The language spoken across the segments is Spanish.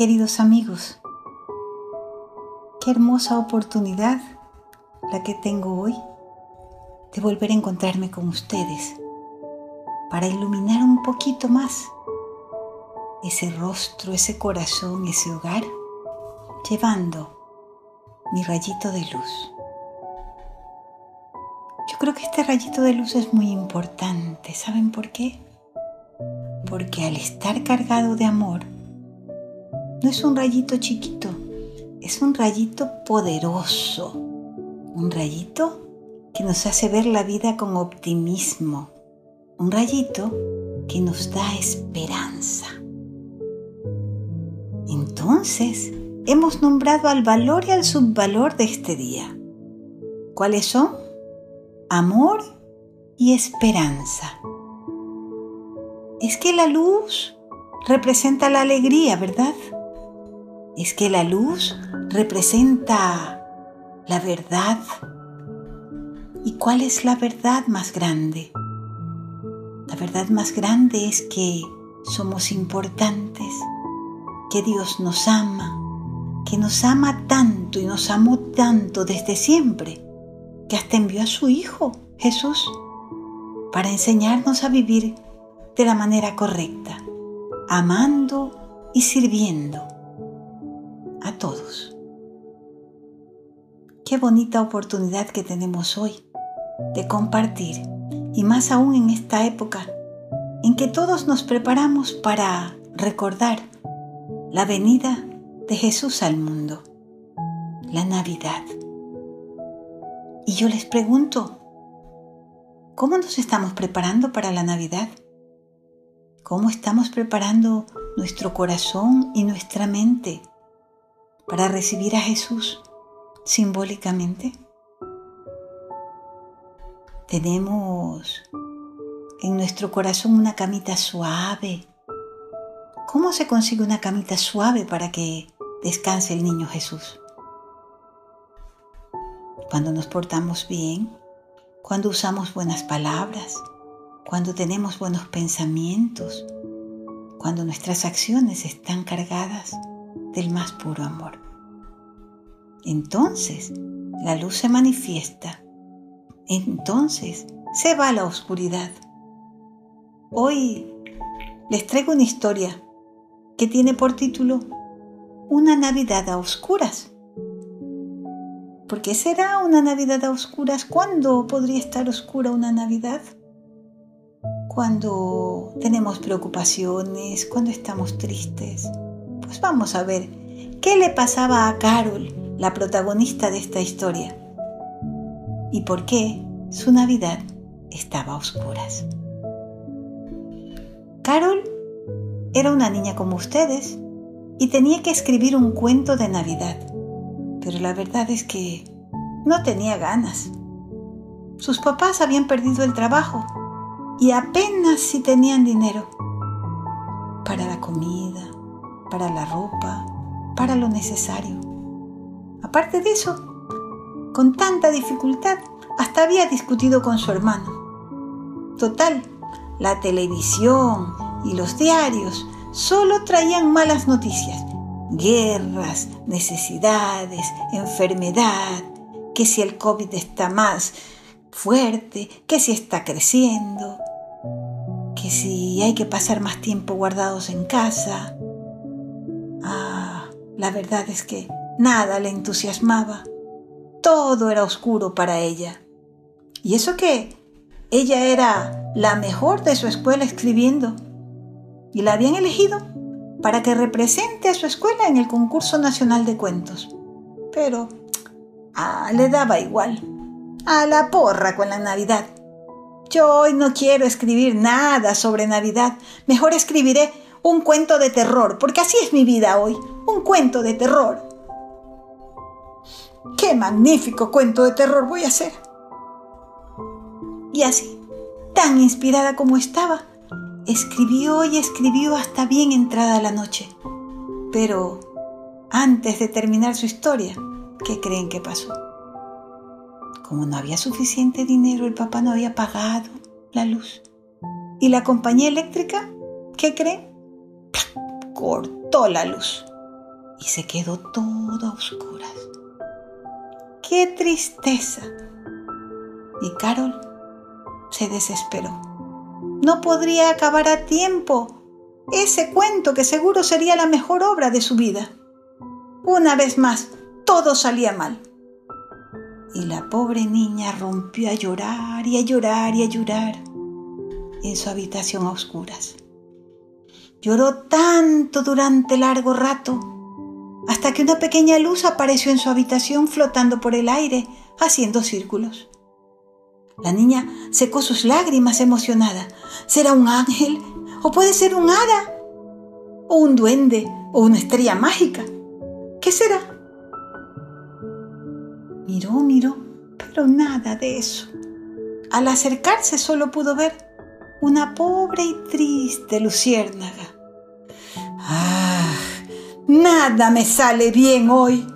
Queridos amigos, qué hermosa oportunidad la que tengo hoy de volver a encontrarme con ustedes para iluminar un poquito más ese rostro, ese corazón, ese hogar, llevando mi rayito de luz. Yo creo que este rayito de luz es muy importante. ¿Saben por qué? Porque al estar cargado de amor, no es un rayito chiquito, es un rayito poderoso, un rayito que nos hace ver la vida con optimismo, un rayito que nos da esperanza. Entonces, hemos nombrado al valor y al subvalor de este día. ¿Cuáles son? Amor y esperanza. Es que la luz representa la alegría, ¿verdad? Es que la luz representa la verdad. ¿Y cuál es la verdad más grande? La verdad más grande es que somos importantes, que Dios nos ama, que nos ama tanto y nos amó tanto desde siempre, que hasta envió a su Hijo, Jesús, para enseñarnos a vivir de la manera correcta, amando y sirviendo a todos. Qué bonita oportunidad que tenemos hoy de compartir, y más aún en esta época en que todos nos preparamos para recordar la venida de Jesús al mundo, la Navidad. Y yo les pregunto, ¿cómo nos estamos preparando para la Navidad? ¿Cómo estamos preparando nuestro corazón y nuestra mente para recibir a Jesús simbólicamente? Tenemos en nuestro corazón una camita suave. ¿Cómo se consigue una camita suave para que descanse el niño Jesús? Cuando nos portamos bien, cuando usamos buenas palabras, cuando tenemos buenos pensamientos, cuando nuestras acciones están cargadas del más puro amor. Entonces la luz se manifiesta. Entonces se va la oscuridad. Hoy les traigo una historia que tiene por título Una Navidad a oscuras. ¿Por qué será una Navidad a oscuras? ¿Cuándo podría estar oscura una Navidad? Cuando tenemos preocupaciones, cuando estamos tristes, pues vamos a ver qué le pasaba a Carol, la protagonista de esta historia, y por qué su Navidad estaba a oscuras. Carol era una niña como ustedes y tenía que escribir un cuento de Navidad, pero la verdad es que no tenía ganas. Sus papás habían perdido el trabajo y apenas si tenían dinero para la comida, para la ropa, para lo necesario. Aparte de eso, con tanta dificultad, hasta había discutido con su hermano. Total, la televisión y los diarios solo traían malas noticias. Guerras, necesidades, enfermedad, que si el COVID está más fuerte, que si está creciendo, que si hay que pasar más tiempo guardados en casa, la verdad es que nada le entusiasmaba. Todo era oscuro para ella. Y eso que ella era la mejor de su escuela escribiendo. Y la habían elegido para que represente a su escuela en el concurso nacional de cuentos. Pero ah, le daba igual. A la porra con la Navidad. Yo hoy no quiero escribir nada sobre Navidad. Mejor escribiré un cuento de terror, porque así es mi vida hoy, un cuento de terror. ¡Qué magnífico cuento de terror voy a hacer! Y así, tan inspirada como estaba, escribió y escribió hasta bien entrada la noche. Pero antes de terminar su historia, ¿qué creen que pasó? Como no había suficiente dinero, el papá no había pagado la luz. ¿Y la compañía eléctrica? ¿Qué creen? Cortó la luz. y se quedó todo a oscuras. ¡Qué tristeza! Y Carol se desesperó. No podría acabar a tiempo ese cuento que seguro sería la mejor obra de su vida. Una vez más, todo salía mal. Y la pobre niña rompió a llorar y a llorar y a llorar en su habitación a oscuras. Lloró tanto durante largo rato, hasta que una pequeña luz apareció en su habitación flotando por el aire, haciendo círculos. La niña secó sus lágrimas emocionada. ¿Será un ángel? ¿O puede ser un hada? ¿O un duende? ¿O una estrella mágica? ¿Qué será? Miró, miró, pero nada de eso. Al acercarse solo pudo ver una pobre y triste luciérnaga. ¡Ah! Nada me sale bien hoy.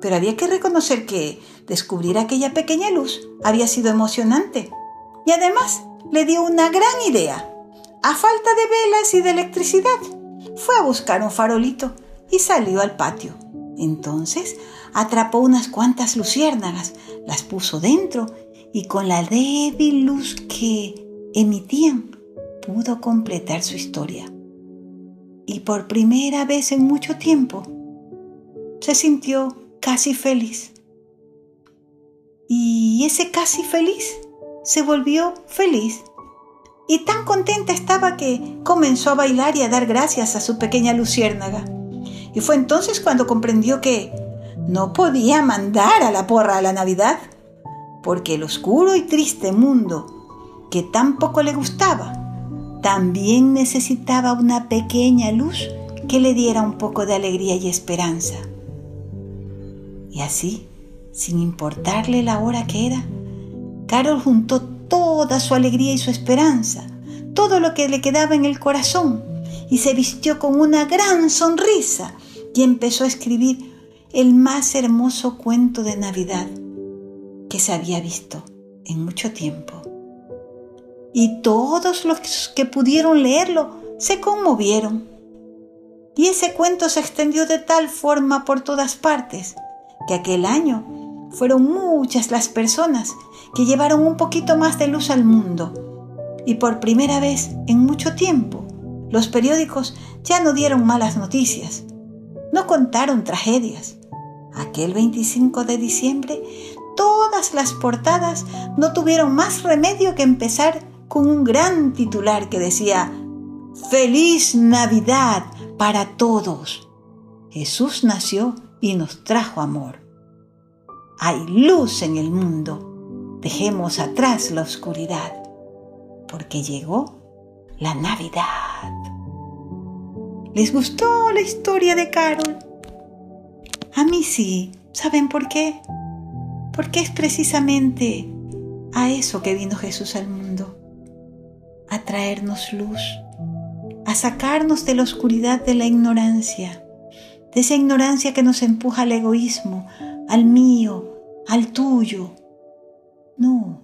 Pero había que reconocer que descubrir aquella pequeña luz había sido emocionante y además le dio una gran idea. A falta de velas y de electricidad, fue a buscar un farolito y salió al patio. Entonces atrapó unas cuantas luciérnagas, las puso dentro y con la débil luz que emitían pudo completar su historia. Y por primera vez en mucho tiempo se sintió casi feliz. Y ese casi feliz se volvió feliz. Y tan contenta estaba que comenzó a bailar y a dar gracias a su pequeña luciérnaga. Y fue entonces cuando comprendió que no podía mandar a la porra a la Navidad, porque el oscuro y triste mundo que tan poco le gustaba, también necesitaba una pequeña luz que le diera un poco de alegría y esperanza. Y así, sin importarle la hora que era, Carol juntó toda su alegría y su esperanza, todo lo que le quedaba en el corazón, y se vistió con una gran sonrisa y empezó a escribir el más hermoso cuento de Navidad que se había visto en mucho tiempo. Y todos los que pudieron leerlo se conmovieron. Y ese cuento se extendió de tal forma por todas partes que aquel año fueron muchas las personas que llevaron un poquito más de luz al mundo. Y por primera vez en mucho tiempo, los periódicos ya no dieron malas noticias, no contaron tragedias. Aquel 25 de diciembre, todas las portadas no tuvieron más remedio que empezar con un gran titular que decía, Feliz Navidad para todos. Jesús nació y nos trajo amor. Hay luz en el mundo. Dejemos atrás la oscuridad, porque llegó la Navidad. ¿Les gustó la historia de Carol? A mí sí. ¿Saben por qué? Porque es precisamente a eso que vino Jesús al mundo, a traernos luz, a sacarnos de la oscuridad de la ignorancia, de esa ignorancia que nos empuja al egoísmo, al mío, al tuyo. No,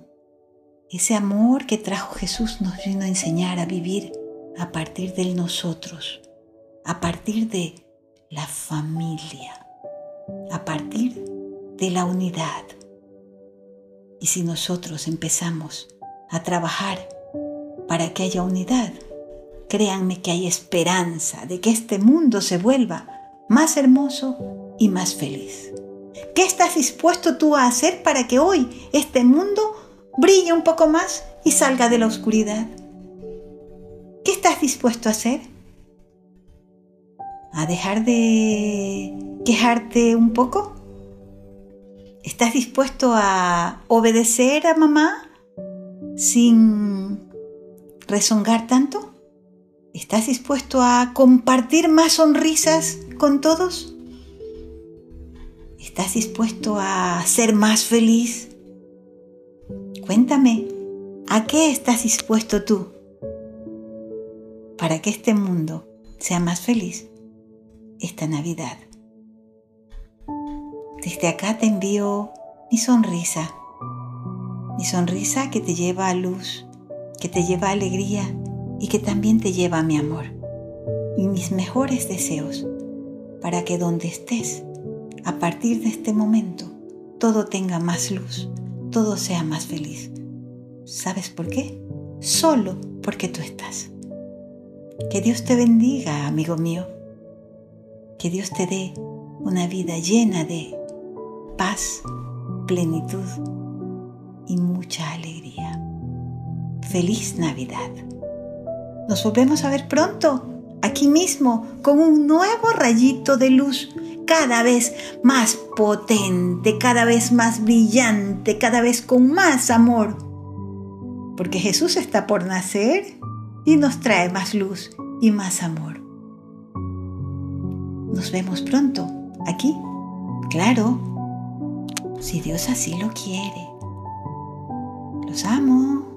ese amor que trajo Jesús nos vino a enseñar a vivir a partir del nosotros, a partir de la familia, a partir de la unidad. Y si nosotros empezamos a trabajar para que haya unidad, créanme que hay esperanza de que este mundo se vuelva más hermoso y más feliz. ¿Qué estás dispuesto tú a hacer para que hoy este mundo brille un poco más y salga de la oscuridad? ¿Qué estás dispuesto a hacer? ¿A dejar de quejarte un poco? ¿Estás dispuesto a obedecer a mamá sin rezongar tanto? ¿Estás dispuesto a compartir más sonrisas con todos? ¿Estás dispuesto a ser más feliz? Cuéntame, ¿a qué estás dispuesto tú para que este mundo sea más feliz esta Navidad? Desde acá te envío mi sonrisa, mi sonrisa que te lleva a luz, que te lleva alegría y que también te lleva mi amor y mis mejores deseos para que donde estés, a partir de este momento, todo tenga más luz, todo sea más feliz. ¿Sabes por qué? Solo porque tú estás. Que Dios te bendiga, amigo mío. Que Dios te dé una vida llena de paz, plenitud y mucha alegría. Feliz Navidad. Nos volvemos a ver pronto, aquí mismo, con un nuevo rayito de luz, cada vez más potente, cada vez más brillante, cada vez con más amor. Porque Jesús está por nacer y nos trae más luz y más amor. Nos vemos pronto, aquí, claro, si Dios así lo quiere. Los amo.